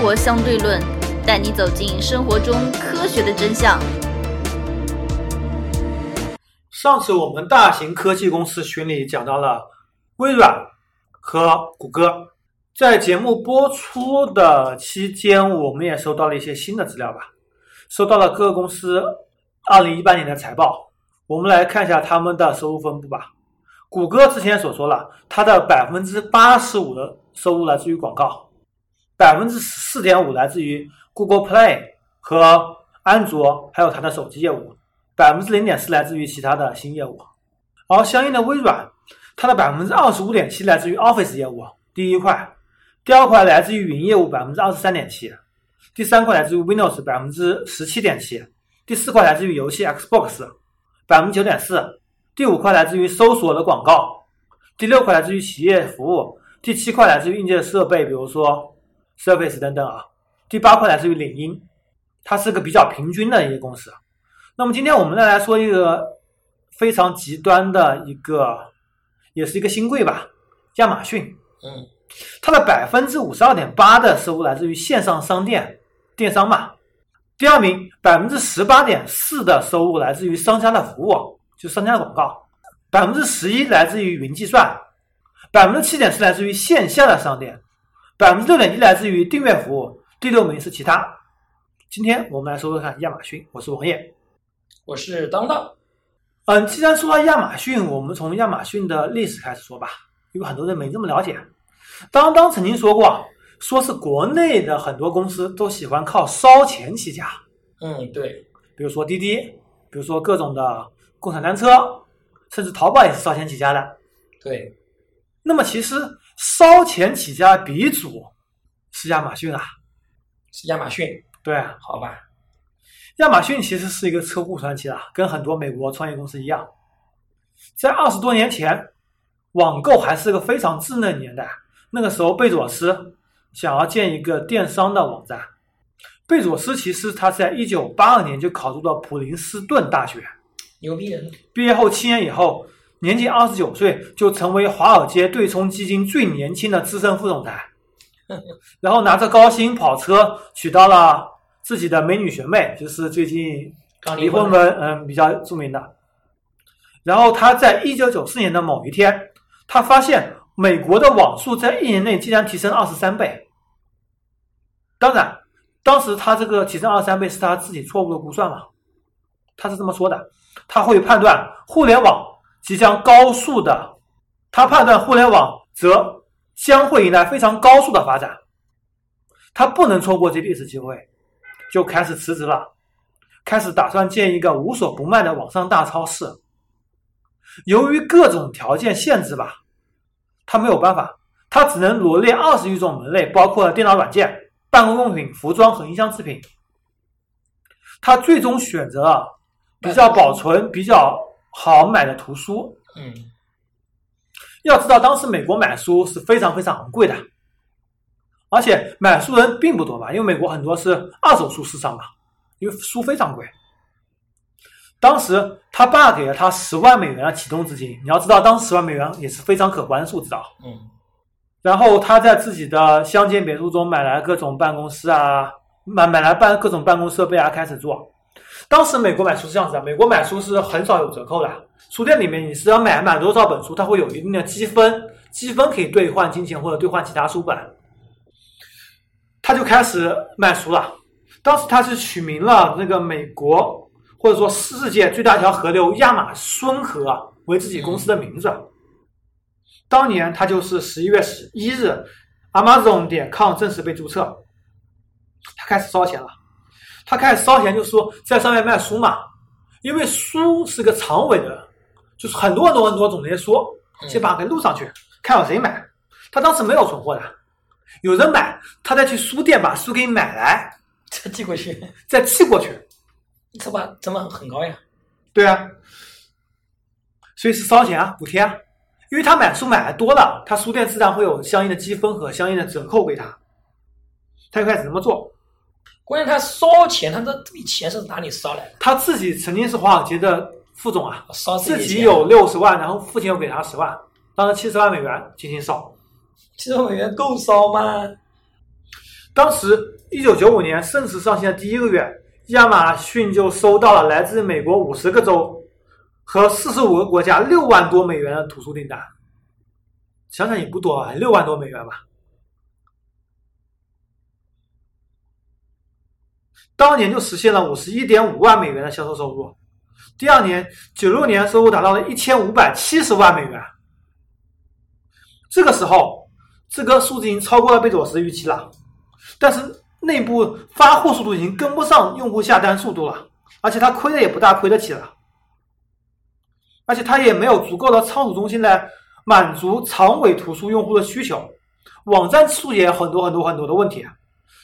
活相对论》，带你走进生活中科学的真相。上次我们大型科技公司群里讲到了微软和谷歌，在节目播出的期间，我们也收到了一些新的资料吧，收到了各个公司二零一八年的财报，我们来看一下他们的收入分布吧。谷歌之前所说了，它的百分之八十五的收入来自于广告，百分之四点五来自于 Google Play 和安卓，还有它的手机业务，百分之零点四来自于其他的新业务。而相应的微软，它的百分之二十五点七来自于 Office 业务，第一块；第二块来自于云业务，百分之二十三点七；第三块来自于 Windows，百分之十七点七；第四块来自于游戏 Xbox，百分之九点四。第五块来自于搜索的广告，第六块来自于企业服务，第七块来自于硬件设备，比如说 Surface 等等啊。第八块来自于领英，它是个比较平均的一个公司。那么今天我们再来说一个非常极端的一个，也是一个新贵吧，亚马逊。嗯，它的百分之五十二点八的收入来自于线上商店电商嘛。第二名，百分之十八点四的收入来自于商家的服务。就商家的广告，百分之十一来自于云计算，百分之七点四来自于线下的商店，百分之六点一来自于订阅服务，第六名是其他。今天我们来说说看亚马逊，我是王烨，我是当当。嗯，既然说到亚马逊，我们从亚马逊的历史开始说吧，因为很多人没这么了解。当当曾经说过，说是国内的很多公司都喜欢靠烧钱起家。嗯，对，比如说滴滴，比如说各种的。共享单车，甚至淘宝也是烧钱起家的。对，那么其实烧钱起家鼻祖是亚马逊啊，是亚马逊。对，好吧。亚马逊其实是一个车库传奇啊，跟很多美国创业公司一样，在二十多年前，网购还是个非常稚嫩年代。那个时候，贝佐斯想要建一个电商的网站。贝佐斯其实他在一九八二年就考入了普林斯顿大学。牛逼人！毕业后七年以后，年仅二十九岁就成为华尔街对冲基金最年轻的资深副总裁，然后拿着高薪跑车娶到了自己的美女学妹，就是最近离婚的嗯比较著名的。然后他在一九九四年的某一天，他发现美国的网速在一年内竟然提升二十三倍。当然，当时他这个提升二十三倍是他自己错误的估算嘛，他是这么说的。他会判断互联网即将高速的，他判断互联网则将会迎来非常高速的发展，他不能错过这历史机会，就开始辞职了，开始打算建一个无所不卖的网上大超市。由于各种条件限制吧，他没有办法，他只能罗列二十余种门类，包括电脑软件、办公用品、服装和音箱制品。他最终选择了。比较保存比较好买的图书，嗯，要知道当时美国买书是非常非常昂贵的，而且买书人并不多吧，因为美国很多是二手书市场嘛，因为书非常贵。当时他爸给了他十万美元的启动资金，你要知道，当时十万美元也是非常可观数字啊。嗯，然后他在自己的乡间别墅中买来各种办公室啊，买买来办各种办公设备啊，开始做。当时美国买书是这样子的，美国买书是很少有折扣的。书店里面你是要买满多少本书，它会有一定的积分，积分可以兑换金钱或者兑换其他书本。他就开始卖书了。当时他是取名了那个美国或者说世界最大一条河流亚马孙河为自己公司的名字。当年他就是十一月十一日，Amazon 点 com 正式被注册，他开始烧钱了。他开始烧钱，就说在上面卖书嘛，因为书是个长尾的，就是很多很多很多种那些书，先把它给录上去，看有谁买。他当时没有存货的，有人买，他再去书店把书给买来，再寄过去，再寄过去，这把成本很高呀。对啊，所以是烧钱啊，补贴啊，因为他买书买的多了，他书店自然会有相应的积分和相应的折扣给他，他就开始这么做。关键他烧钱，他这这笔钱是哪里烧来的？他自己曾经是华尔街的副总啊，烧自己有六十万，然后父亲又给他十万，当时七十万美元进行烧。七十万美元够烧吗？当时一九九五年正式上线的第一个月，亚马逊就收到了来自美国五十个州和四十五个国家六万多美元的图书订单。想想也不多啊，六万多美元吧。当年就实现了五十一点五万美元的销售收入。第二年，九六年收入达到了一千五百七十万美元。这个时候，这个数字已经超过了贝佐斯预期了，但是内部发货速度已经跟不上用户下单速度了，而且他亏的也不大亏得起了，而且他也没有足够的仓储中心来满足长尾图书用户的需求，网站数也很多很多很多的问题，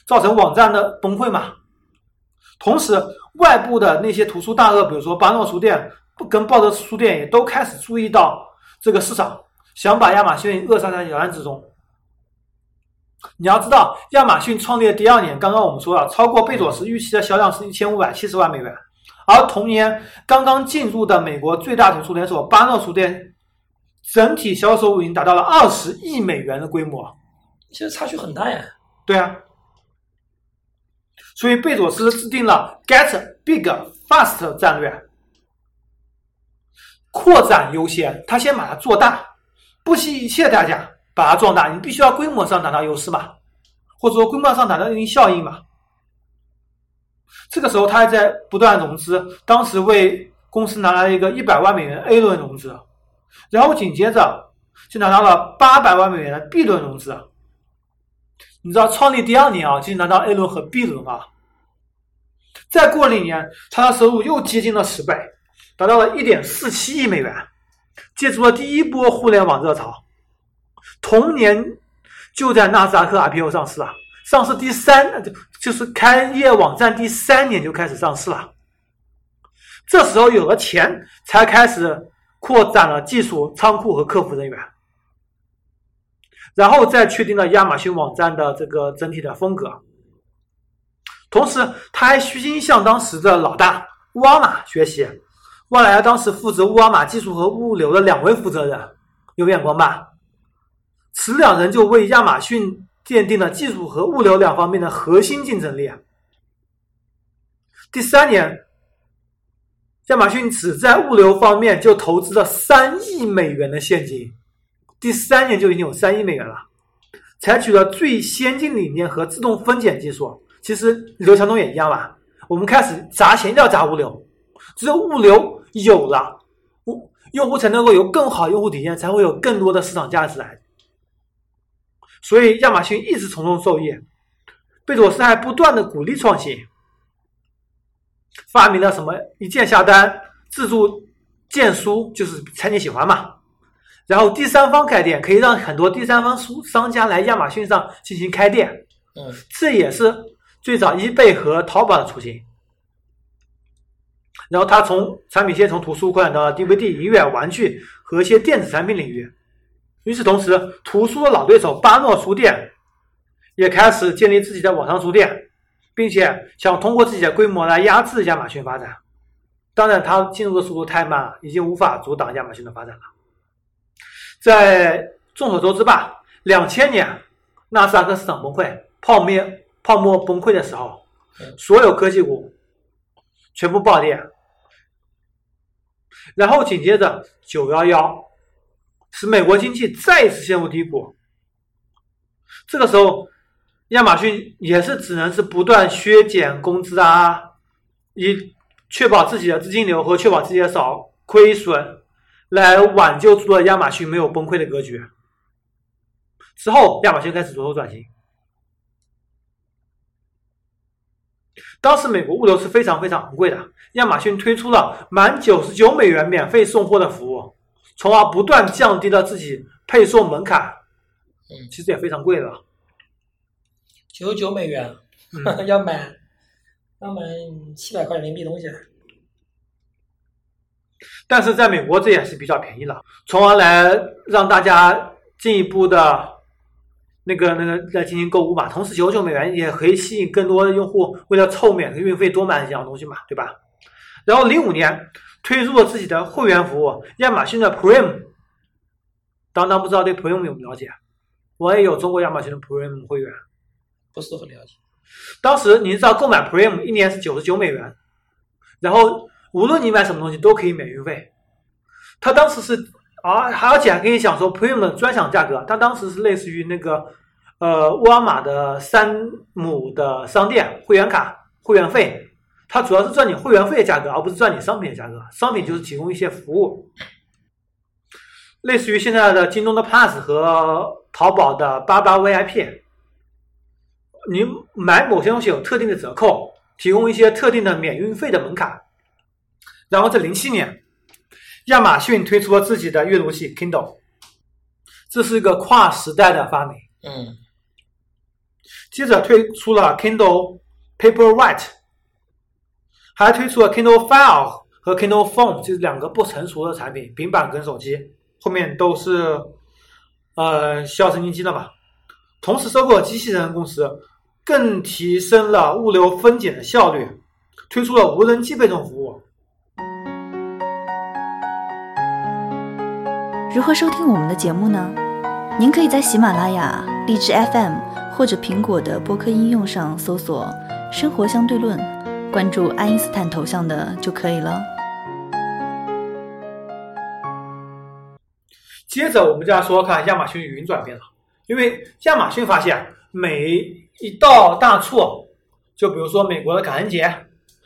造成网站的崩溃嘛。同时，外部的那些图书大鳄，比如说巴诺书店、跟报德书店，也都开始注意到这个市场，想把亚马逊扼杀在摇篮之中。你要知道，亚马逊创立的第二年，刚刚我们说了，超过贝佐斯预期的销量是一千五百七十万美元，而同年刚刚进入的美国最大图书连锁巴诺书店，整体销售额已经达到了二十亿美元的规模。其实差距很大呀。对啊。所以贝佐斯制定了 “Get Big Fast” 战略，扩展优先，他先把它做大，不惜一切代价把它壮大。你必须要规模上达到优势嘛，或者说规模上达到一定效应嘛。这个时候他还在不断融资，当时为公司拿来了一个一百万美元 A 轮融资，然后紧接着就拿到了八百万美元的 B 轮融资。你知道创立第二年啊，就拿到 A 轮和 B 轮啊。再过了一年，他的收入又接近了十倍，达到了一点四七亿美元，借助了第一波互联网热潮。同年就在纳斯达克 IPO 上市啊，上市第三就是开业网站第三年就开始上市了。这时候有了钱，才开始扩展了技术仓库和客服人员。然后再确定了亚马逊网站的这个整体的风格，同时他还虚心向当时的老大沃尔玛学习，沃尔玛当时负责沃尔玛技术和物流的两位负责人，有眼光吧？此两人就为亚马逊奠定了技术和物流两方面的核心竞争力。第三年，亚马逊只在物流方面就投资了三亿美元的现金。第三年就已经有三亿美元了，采取了最先进理念和自动分拣技术。其实刘强东也一样吧。我们开始砸钱，要砸物流，只有物流有了，物用户才能够有更好用户体验，才会有更多的市场价值来。所以亚马逊一直从中受益。贝佐斯还不断的鼓励创新，发明了什么一键下单、自助荐书，就是猜你喜欢嘛。然后第三方开店可以让很多第三方书商家来亚马逊上进行开店，嗯，这也是最早易贝和淘宝的雏形。然后他从产品线从图书扩展到 DVD、音乐、玩具和一些电子产品领域。与此同时，图书的老对手巴诺书店也开始建立自己的网上书店，并且想通过自己的规模来压制亚马逊发展。当然，它进入的速度太慢，已经无法阻挡亚马逊的发展了。在众所周知吧，两千年纳斯达克市场崩溃、泡沫泡沫崩溃的时候，所有科技股全部暴跌，然后紧接着九幺幺，使美国经济再次陷入低谷。这个时候，亚马逊也是只能是不断削减工资啊，以确保自己的资金流和确保自己的少亏损。来挽救出了亚马逊没有崩溃的格局。之后，亚马逊开始着手转型。当时美国物流是非常非常昂贵的，亚马逊推出了满九十九美元免费送货的服务，从而不断降低了自己配送门槛。嗯，其实也非常贵的。九十九美元，要买要买七百块人民币东西。但是在美国这也是比较便宜了，从而来让大家进一步的，那个那个来进行购物嘛。同时，九十九美元也可以吸引更多的用户，为了凑免运费多买几样东西嘛，对吧？然后零五年推出了自己的会员服务，亚马逊的 Prime。当当不知道对 Prime 有没有了解？我也有中国亚马逊的 Prime 会员。不是很了解。当时你知道购买 Prime 一年是九十九美元，然后无论你买什么东西都可以免运费。他当时是啊，而且还可以享受 Prime 的专享价格。他当时是类似于那个呃沃尔玛的山姆的商店会员卡会员费，它主要是赚你会员费的价格，而不是赚你商品的价格。商品就是提供一些服务，类似于现在的京东的 Plus 和淘宝的八八 VIP。你买某些东西有特定的折扣，提供一些特定的免运费的门槛。然后在零七年，亚马逊推出了自己的阅读器 Kindle，这是一个跨时代的发明。嗯接着推出了 Kindle Paperwhite，还推出了 Kindle File 和 Kindle Phone，这两个不成熟的产品，平板跟手机，后面都是呃需要神经机的嘛。同时收购了机器人公司，更提升了物流分拣的效率，推出了无人机配送服务。如何收听我们的节目呢？您可以在喜马拉雅、荔枝 FM 或者苹果的播客应用上搜索“生活相对论”，关注爱因斯坦头像的就可以了。接着我们就要说看亚马逊云转变了，因为亚马逊发现每一到大促，就比如说美国的感恩节、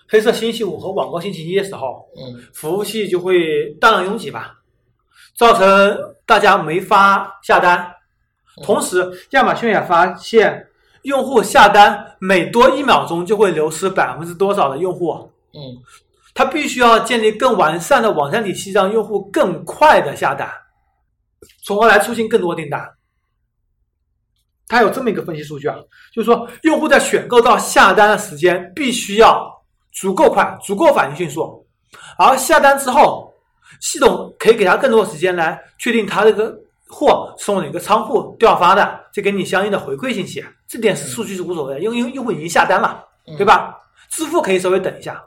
黑色星期五和网购星期一的时候，嗯服务器就会大量拥挤吧，造成大家没法下单。同时，亚马逊也发现，用户下单每多一秒钟就会流失百分之多少的用户，嗯它必须要建立更完善的网站体系，让用户更快的下单，从而来促进更多订单。它有这么一个分析数据啊，就是说用户在选购到下单的时间必须要足够快、足够反应迅速，而下单之后，系统可以给他更多的时间来确定他这个货是从哪个仓库调发的，再给你相应的回馈信息。这点是数据是无所谓的，因为因为用户已经下单了，对吧？支付可以稍微等一下，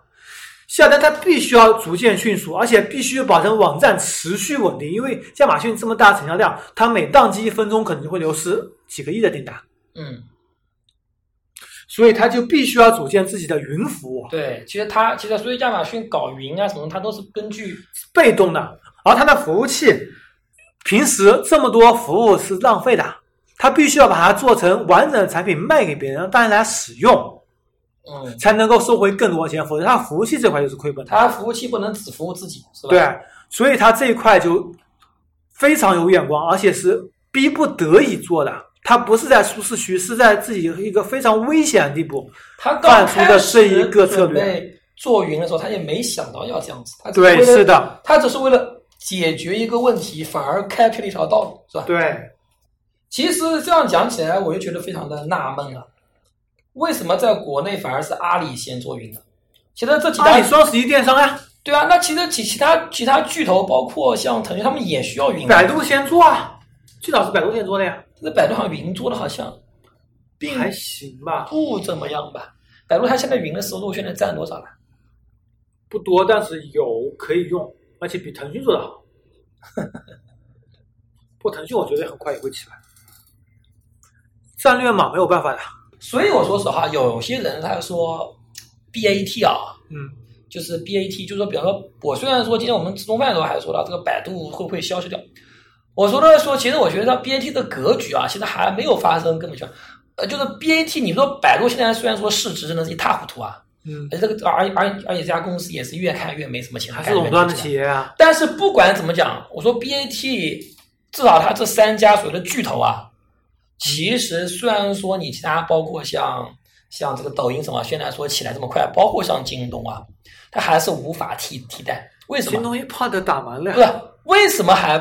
下单它必须要逐渐迅速，而且必须保证网站持续稳定，因为亚马逊这么大的成交量，它每宕机一分钟可能就会流失几个亿的订单，嗯，所以他就必须要组建自己的云服务，对，其实他其实所以亚马逊搞云啊什么，它都是根据被动的，而它的服务器平时这么多服务是浪费的，它必须要把它做成完整的产品卖给别人，让大家来使用，嗯，才能够收回更多钱，否则它服务器这块就是亏本的。它服务器不能只服务自己，是吧？对，所以他这一块就非常有眼光，而且是逼不得已做的。他不是在舒适区，是在自己一个非常危险的地步。他刚干出的开始这一个策略准备做云的时候，他也没想到要这样子，他只对，是，的，他只是为了解决一个问题，反而开辟了一条道路，是吧？对，其实这样讲起来，我就觉得非常的纳闷了，为什么在国内反而是阿里先做云呢？其实这几大阿里双十一电商啊，对啊，那其实其其他其他巨头，包括像腾讯，他们也需要云的。百度先做啊，最早是百度先做的呀，这百度好像云做的好像并还行吧，不怎么样吧？百度它现在云的收入现在占多少了？不多，但是有可以用，而且比腾讯做的好。不过腾讯我觉得很快也会起来，战略嘛，没有办法的。所以我说实话，有些人他说 BAT 啊，嗯，就是 BAT，就是说，比方说，我虽然说今天我们吃中饭的时候还说到这个百度会不会消失掉，我说的说，其实我觉得 BAT 的格局啊，现在还没有发生根本就，呃，就是 BAT，你说百度现在虽然说市值真的是一塌糊涂啊，嗯，而且这个而而而且这家公司也是越看越没什么钱，还是垄断的企业。业啊。但是不管怎么讲，我说 BAT 至少它这三家所谓的巨头啊，其实虽然说你其他包括像像这个抖音什么，现在说起来这么快，包括像京东啊，它还是无法替替代。为什么京？东一炮都打完了不是为什么还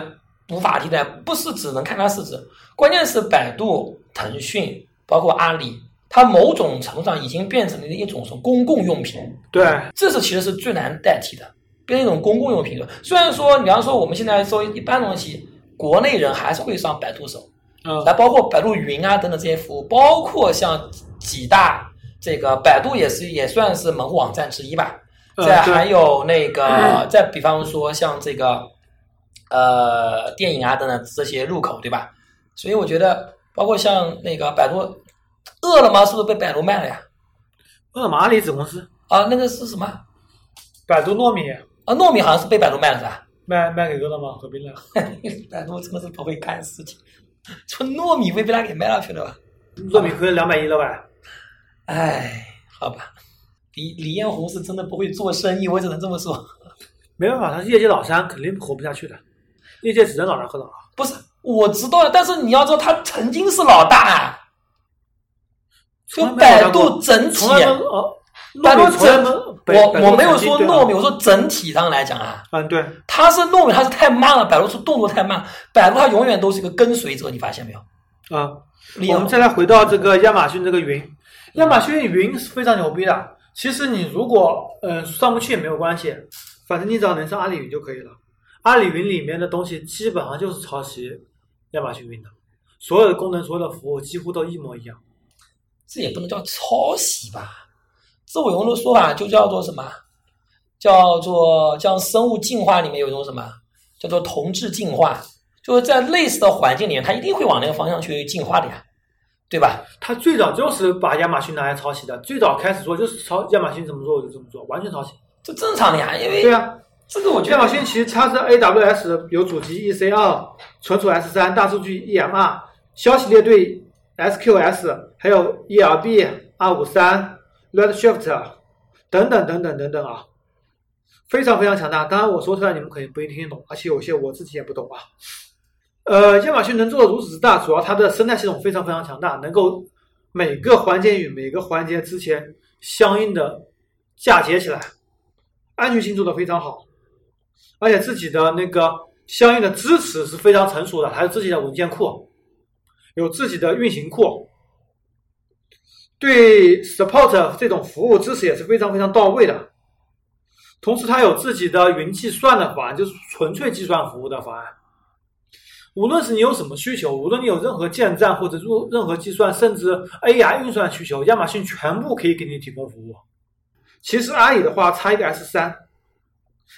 无法替代？不是只能看它市值，关键是百度、腾讯，包括阿里，它某种程度上已经变成了一种什么公共用品。对，这是其实是最难代替的，变成一种公共用品了。虽然说，你比方说我们现在说一般东西，国内人还是会上百度手，嗯，来包括百度云啊等等这些服务，包括像几大这个百度也是也算是门户网站之一吧。再还有那个，再比方说像这个呃电影啊等等这些入口，对吧？所以我觉得，包括像那个百度，饿了么是不是被百度卖了呀？饿了么阿里子公司，啊，那个是什么？百度糯米啊，糯米好像是被百度卖了是吧？卖卖给饿了么合并了，百度真的是不会干事情，说糯米被被他给卖了去了吧？糯米亏了两百亿了吧？哎，好吧，李李彦宏是真的不会做生意，我只能这么说。没办法，他是业界老三，肯定活不下去的。业界只能老大和老二。不是，我知道了，但是你要知道，他曾经是老大啊。就百度整体，百度整，我我没有说糯米，我说整体上来讲啊，嗯对，它是糯米，它是太慢了，百度是动作太慢，百度它永远都是一个跟随者，你发现没有？啊，我们再来回到这个亚马逊这个云，亚马逊云是非常牛逼的。其实你如果嗯上不去也没有关系，反正你只要能上阿里云就可以了。阿里云里面的东西基本上就是抄袭亚马逊云的，所有的功能、所有的服务几乎都一模一样。这也不能叫抄袭吧？这我用的说法就叫做什么？叫做像生物进化里面有一种什么？叫做同质进化，就是在类似的环境里面，它一定会往那个方向去进化的呀，对吧？它最早就是把亚马逊拿来抄袭的，最早开始做就是抄亚马逊怎么做我就怎么做，完全抄袭。这正常的呀，因为对啊，这个我亚马逊其实它是 AWS 有主机 EC2、存储 S3、大数据 EMR、消息列队。SQS 还有 ERB 二五三 Redshift 等等等等等等啊，非常非常强大。当然我说出来你们可能不一定听懂，而且有些我自己也不懂啊。呃，亚马逊能做的如此之大，主要它的生态系统非常非常强大，能够每个环节与每个环节之前相应的嫁接起来，安全性做的非常好，而且自己的那个相应的支持是非常成熟的，还有自己的文件库。有自己的运行库，对 support 这种服务支持也是非常非常到位的。同时，它有自己的云计算的方案，就是纯粹计算服务的方案。无论是你有什么需求，无论你有任何建站或者入任何计算，甚至 AI 运算需求，亚马逊全部可以给你提供服务。其实阿里的话，差一个 S 三，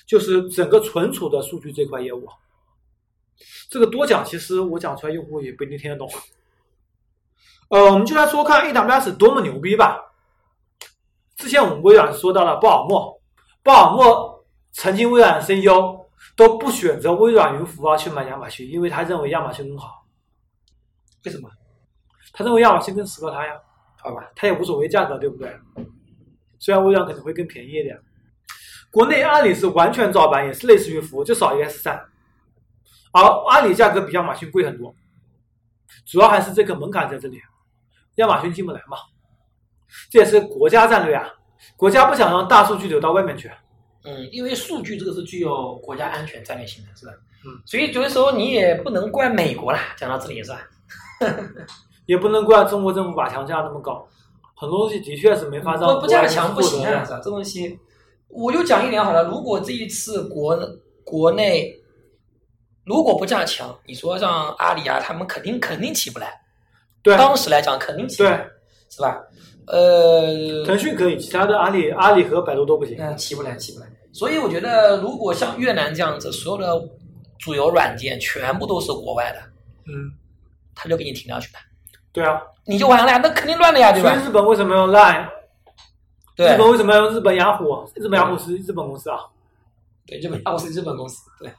就是整个存储的数据这块业务。这个多讲，其实我讲出来用户也不一定听得懂。呃，我们就来说看 AWS 多么牛逼吧。之前我们微软说到了鲍尔默，鲍尔默曾经微软 CEO 都不选择微软云服务去买亚马逊，因为他认为亚马逊更好。为什么？他认为亚马逊更适合他呀。好吧，他也无所谓价格，对不对？虽然微软可能会更便宜一点。国内阿里是完全照搬，也是类似于服务，就少一个 S 三。而阿里价格比亚马逊贵很多，主要还是这个门槛在这里，亚马逊进不来嘛，这也是国家战略啊，国家不想让大数据流到外面去。嗯，因为数据这个是具有国家安全战略性的，是吧？嗯，所以有的时候你也不能怪美国啦，讲到这里是吧？也不能怪中国政府把强架那么高，很多东西的确是没法让不加强不行啊，是吧？这东西，我就讲一点好了，如果这一次国国内。如果不加强，你说让阿里啊，他们肯定肯定起不来。对，当时来讲肯定起不来，是吧？呃，腾讯可以，其他的阿里、阿里和百度都不行。嗯，起不来，起不来。所以我觉得，如果像越南这样子，所有的主流软件全部都是国外的，嗯，他就给你停掉去了。对啊，你就完了呀，那肯定乱了呀，对吧？所以日本为什么要 Line？对，日本为什么要用日本雅虎？日本雅虎是日本公司啊。对，日本雅虎是日本公司，对。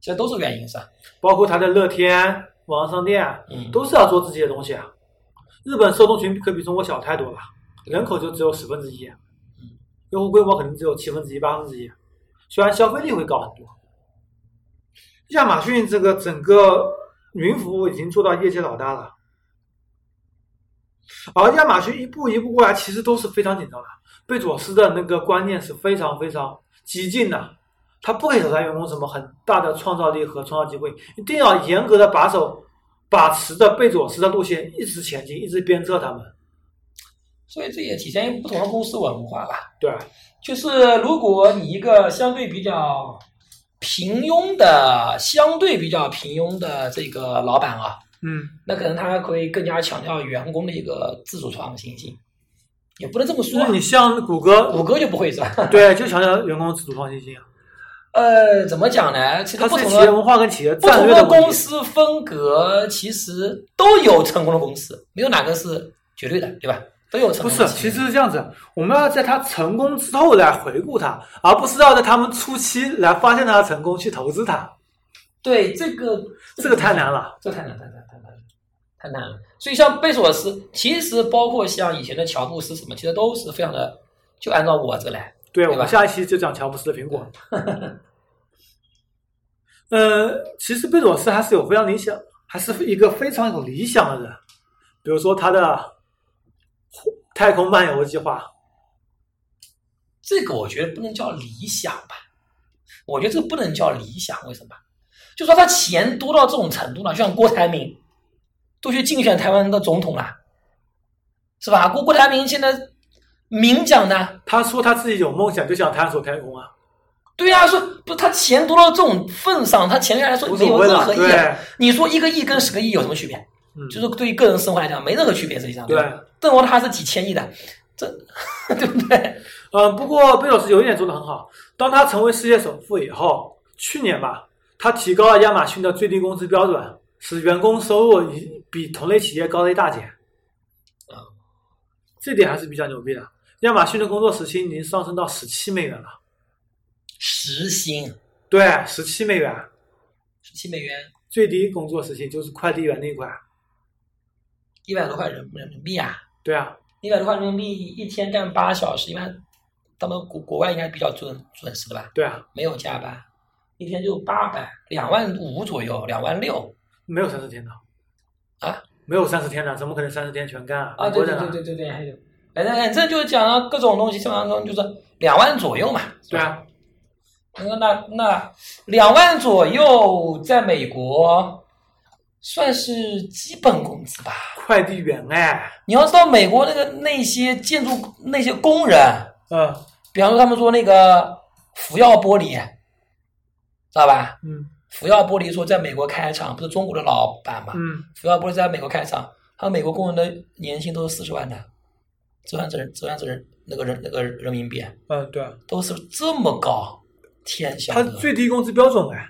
其实都是原因，是吧？包括它的乐天网上商店，嗯，都是要做自己的东西啊。日本受众群可比中国小太多了，人口就只有十分之一，嗯，用户规模肯定只有七分之一、八分之一，虽然消费力会高很多。亚马逊这个整个云服务已经做到业界老大了，而亚马逊一步一步过来，其实都是非常紧张的。贝佐斯的那个观念是非常非常激进的。他不给手下员工什么很大的创造力和创造机会，一定要严格的把守、把持着贝佐斯的路线，一直前进，一直鞭策他们。所以这也体现不同的公司文化吧？对，就是如果你一个相对比较平庸的、相对比较平庸的这个老板啊，嗯，那可能他会更加强调员工的一个自主创新性，也不能这么说。你像谷歌，谷歌就不会是吧？对，就强调员工自主创新性啊。呃，怎么讲呢？其实不同的企业文化跟企业的不同的公司风格，其实都有成功的公司，没有哪个是绝对的，对吧？都有成不是，功的企业其实是这样子，我们要在他成功之后来回顾他，而不是要在他们初期来发现他的成功去投资他，对这个这个太难了。这太难，太难，太难了，太难了。所以像贝索斯，其实包括像以前的乔布斯什么，其实都是非常的，就按照我这来。对，我们下一期就讲乔布斯的苹果。呃，其实贝佐斯还是有非常理想，还是一个非常有理想的人，比如说他的太空漫游计划，这个我觉得不能叫理想吧，我觉得这个不能叫理想，为什么？就说他钱多到这种程度了，就像郭台铭都去竞选台湾的总统了，是吧？郭郭台铭现在明讲呢，他说他自己有梦想，就想探索太空啊，对呀、说不是他钱多到这种份上，他钱对他来说没有。任何意义。你说一个亿跟十个亿有什么区别？嗯，就是对于个人生活来讲没任何区别，实际上。对吧，邓欧他是几千亿的，这 对不对？嗯，不过贝佐斯有一点做得很好，当他成为世界首富以后，去年吧，他提高了亚马逊的最低工资标准，使员工收入比比同类企业高了一大截。啊，这点还是比较牛逼的。亚马逊的工作时薪已经上升到十七美元了，时薪对，十七美元，十七美元，最低工作时薪就是快递员那一块。一百多块人人民币啊，对啊，一百多块人民币一天干八小时，一般他们国国外应该比较准准时的吧？对啊，没有加班，一天就八百，两万五左右，两万六没有三十天的啊，没有三十天的，怎么可能三十天全干啊？啊！对对对对对对，还有，反正反正就是讲了各种东西，基本上说就是两万左右嘛。对啊，那那那两万左右，在美国算是基本工资吧。快递员哎，你要知道，美国那个那些建筑那些工人，嗯比方说他们说那个福耀玻璃，知道吧？嗯福耀玻璃说在美国开厂，不是中国的老板嘛？嗯，福耀玻璃在美国开厂，他们美国工人的年薪都是四十万的，折算成折算成人那个人那个人民币嗯，对啊，都是这么高，天下他得，最低工资标准哎，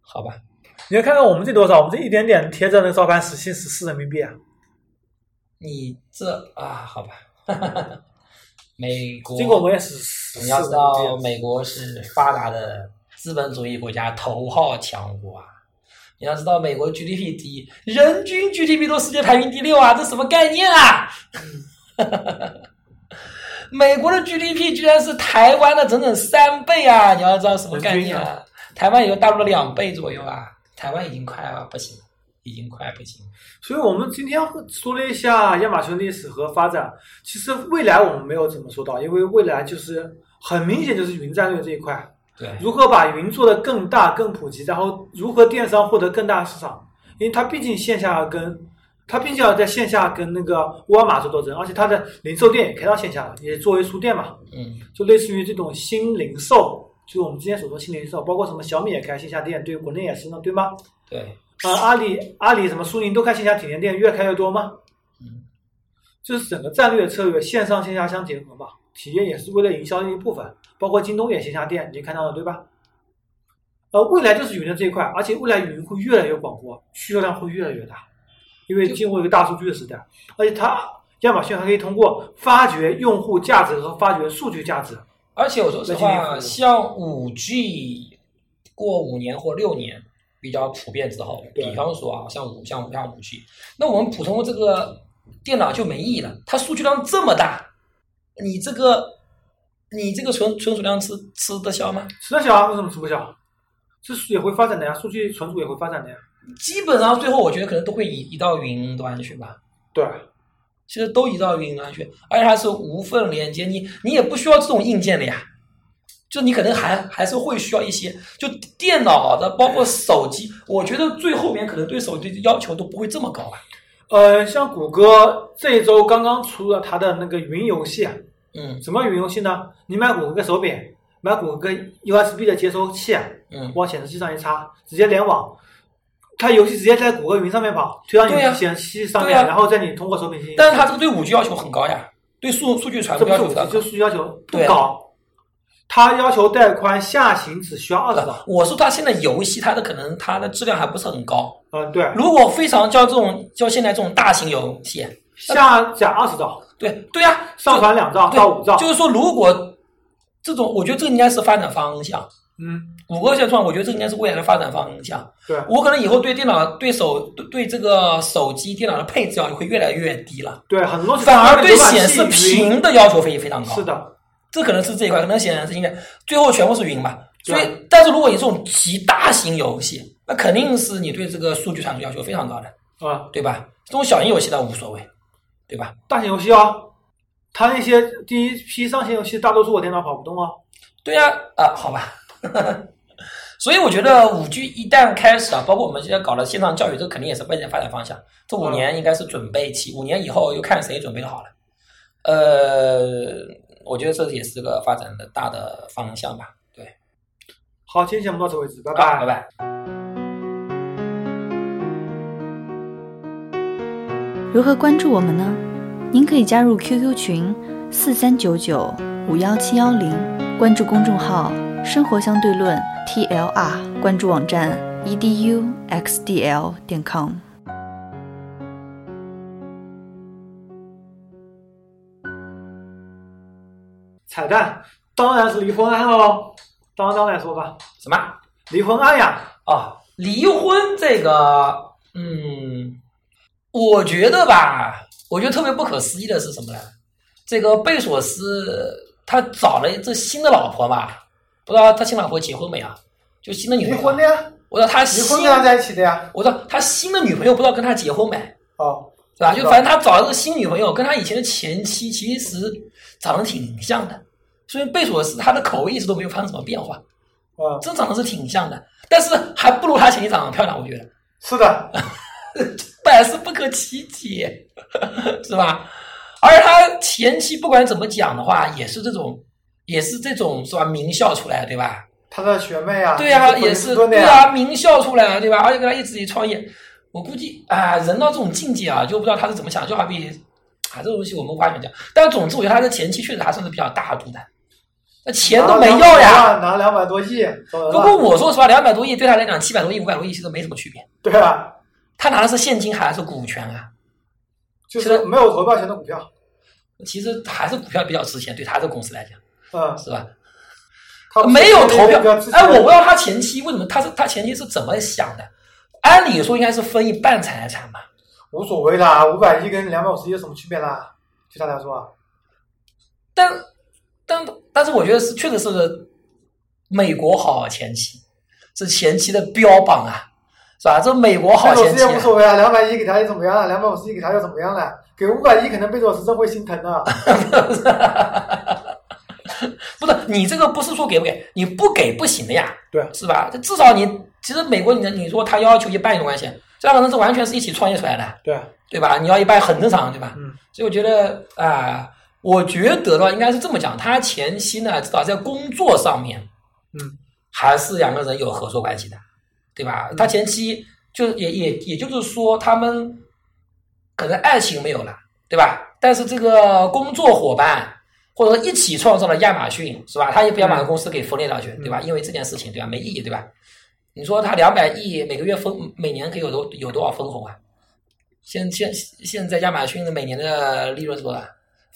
好吧？你要看看我们这多少，我们这一点点贴着那个招牌时薪十四人民币啊，你这啊，好吧，美国，这个我也是你要知道，美国是发达的资本主义国家头号强国啊！你要知道，美国 GDP 第一，人均 GDP 都世界排名第六啊，这什么概念啊？美国的 GDP 居然是台湾的整整三倍啊！你要知道什么概念啊？台湾也就大陆的两倍左右啊，台湾已经快了不行，已经快不行。所以我们今天说了一下亚马逊历史和发展，其实未来我们没有怎么说到，因为未来就是很明显就是云战略这一块，对，如何把云做得更大、更普及，然后如何电商获得更大的市场，因为它毕竟线下跟它毕竟要在线下跟那个沃尔玛做斗争，而且它的零售店也开到线下了，也作为书店嘛，嗯，就类似于这种新零售，就是我们之前所说新零售，包括什么小米也开线下店，对国内也是呢，对吗？对，啊，阿里阿里什么苏宁都开线下体验店，越开越多吗？嗯，就是整个战略策略，线上线下相结合嘛。体验也是为了营销的一部分，包括京东也线下店，你看到了对吧？呃，未来就是云的这一块，而且未来云会越来越广阔，需求量会越来越大，因为进入一个大数据的时代，而且它亚马逊还可以通过发掘用户价值和发掘数据价值，而且我说实话，像五 G 过五年或六年比较普遍之后，比方说啊，像五像像五 G，那我们普通这个电脑就没意义了。它数据量这么大，你这个你这个存存储量吃吃得消吗？吃得消啊，为什么吃不消？这是也会发展的呀，数据存储也会发展的呀。基本上最后我觉得可能都会移移到云端去吧。对，其实都移到云端去，而且它是无缝连接，你你也不需要这种硬件的呀，就你可能还还是会需要一些，就电脑的，包括手机，我觉得最后面可能对手机的要求都不会这么高吧。呃，像谷歌这一周刚刚出了它的那个云游戏，啊嗯什么云游戏呢？你买谷歌手柄，买谷歌 USB 的接收器，嗯，往显示器上一插，直接联网，它游戏直接在谷歌云上面跑，推到你显示器上面，然后在你通过手柄进行。但是它这个对五 G 要求很高呀，对数数据传这不是输要求的。五就数据要求不对啊高，它要求带宽下行只需要二十兆。我说它现在游戏它的可能它的质量还不是很高，嗯，对，如果非常叫这种叫现在这种大型游戏，下载二十兆，对对呀、上传两兆对到五兆，就是说，如果这种，我觉得这应该是发展方向。嗯，谷歌现在创，我觉得这应该是未来的发展方向。对，我可能以后对电脑、对手、对对这个手机、电脑的配置要求会越来越低了，对，很多反而对显示屏的要求会非常高。是，的，这可能是这一块，可能显然是应该最后全部是云吧。所以，但是如果你这种极大型游戏，那肯定是你对这个数据传输要求非常高的，啊，对吧？这种小型游戏倒无所谓，对吧？大型游戏啊，它那些第一批上线游戏，大多数我电脑跑不动啊。对呀、啊，好吧。所以我觉得五 G 一旦开始啊，包括我们现在搞的线上教育，这肯定也是未来发展方向。这五年应该是准备期，五年以后又看谁准备的好了。呃，我觉得这也是个发展的大的方向吧。对，好，今天节目到此为止，拜拜，拜拜。如何关注我们呢？您可以加入 QQ 群四三九九五幺七幺零，关注公众号“生活相对论 ”TLR，关注网站 eduxdl 点 com。彩蛋当然是离婚案喽，当当来说吧，什么？离婚案呀，哦，离婚这个，嗯，我觉得吧，我觉得特别不可思议的是什么呢？这个贝索斯他找了这新的老婆吧，不知道他新老婆结婚没啊？就新的女朋友离。婚的呀，我知道他离新婚，跟他在一起的呀，我知道他新的女朋友不知道跟他结婚没，哦，对吧？就反正他找了个新女朋友，跟他以前的前妻其实长得挺像的，所以贝索斯他的口味一直都没有发生什么变化，啊，真长得是挺像的，但是还不如他前妻长得漂亮，我觉得。是的，百思不可其解，是吧？而他前期不管怎么讲的话，也是这种，也是这种是吧？名校出来，对吧？他的学妹啊，对啊，也是对啊，名校出来，对吧？而且跟他一起创业，我估计啊，人到这种境界啊，就不知道他是怎么想，就好比啊，这种东西我们无法讲。但总之，我觉得他的前期确实还算是比较大度的，那钱都没要呀。，拿两百多亿，走人不过，我说实话，两百多亿对他来讲，七百多亿、五百多亿其实没什么区别。对啊，他拿的是现金还是股权啊？就是没有投票权的股票，其实还是股票比较值钱，对他这个公司来讲，嗯，是吧？他没有投票哎，我不知道他前期为什么他是他前期是怎么想的？按理说应该是分一半财产吧？无所谓啦，五百亿跟两百五十亿有什么区别啦？对他来说啊，但但但是我觉得是确实是美国好前期，是前期的标榜啊，是吧？这美国好前期、无所谓啊，两百亿给他又怎么样了？两百五十亿给他又怎么样了？给五百亿可能贝佐斯真会心疼啊。不是你这个不是说给不给，你不给不行的呀，对是吧？至少你其实美国你你说他要求一半有关系，这两个人是完全是一起创业出来的，对，对吧？你要一半很正常，对吧？嗯，所以我觉得啊、我觉得的话应该是这么讲，他前期呢，至少在工作上面，嗯，还是两个人有合作关系的，对吧？他前期就也也也就是说，他们可能爱情没有了，对吧？但是这个工作伙伴或者说一起创造了亚马逊，是吧？他也不要把公司给分裂掉去，对吧？因为这件事情，对吧？没意义，对吧？你说他两百亿每个月分，每年可以有多有多少分红啊？现现现在亚马逊的每年的利润是多少？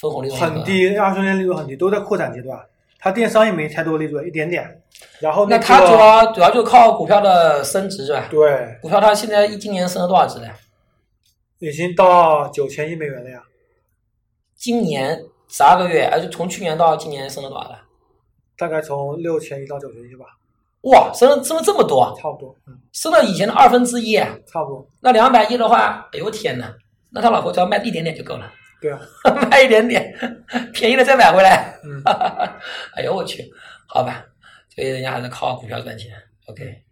分红利润是多少很。低，二十年利润很低，都在扩展阶段。它电商也没太多利润，一点点。然后个那他主要主要就靠股票的升值是吧？对，股票它现在一今年升了多少值呢？已经到九千亿美元了呀。今年十二个月，而且从去年到今年升了多少了？大概从六千亿到九千亿吧，哇，升了升了这么多，啊差不多，嗯，升了以前的二分之一。啊差不多，那两百亿的话，哎呦天哪！那他老婆只要卖一点点就够了，对啊，卖一点点，便宜了再买回来。嗯，哎呦我去，好吧，所以人家还是靠股票赚钱。OK。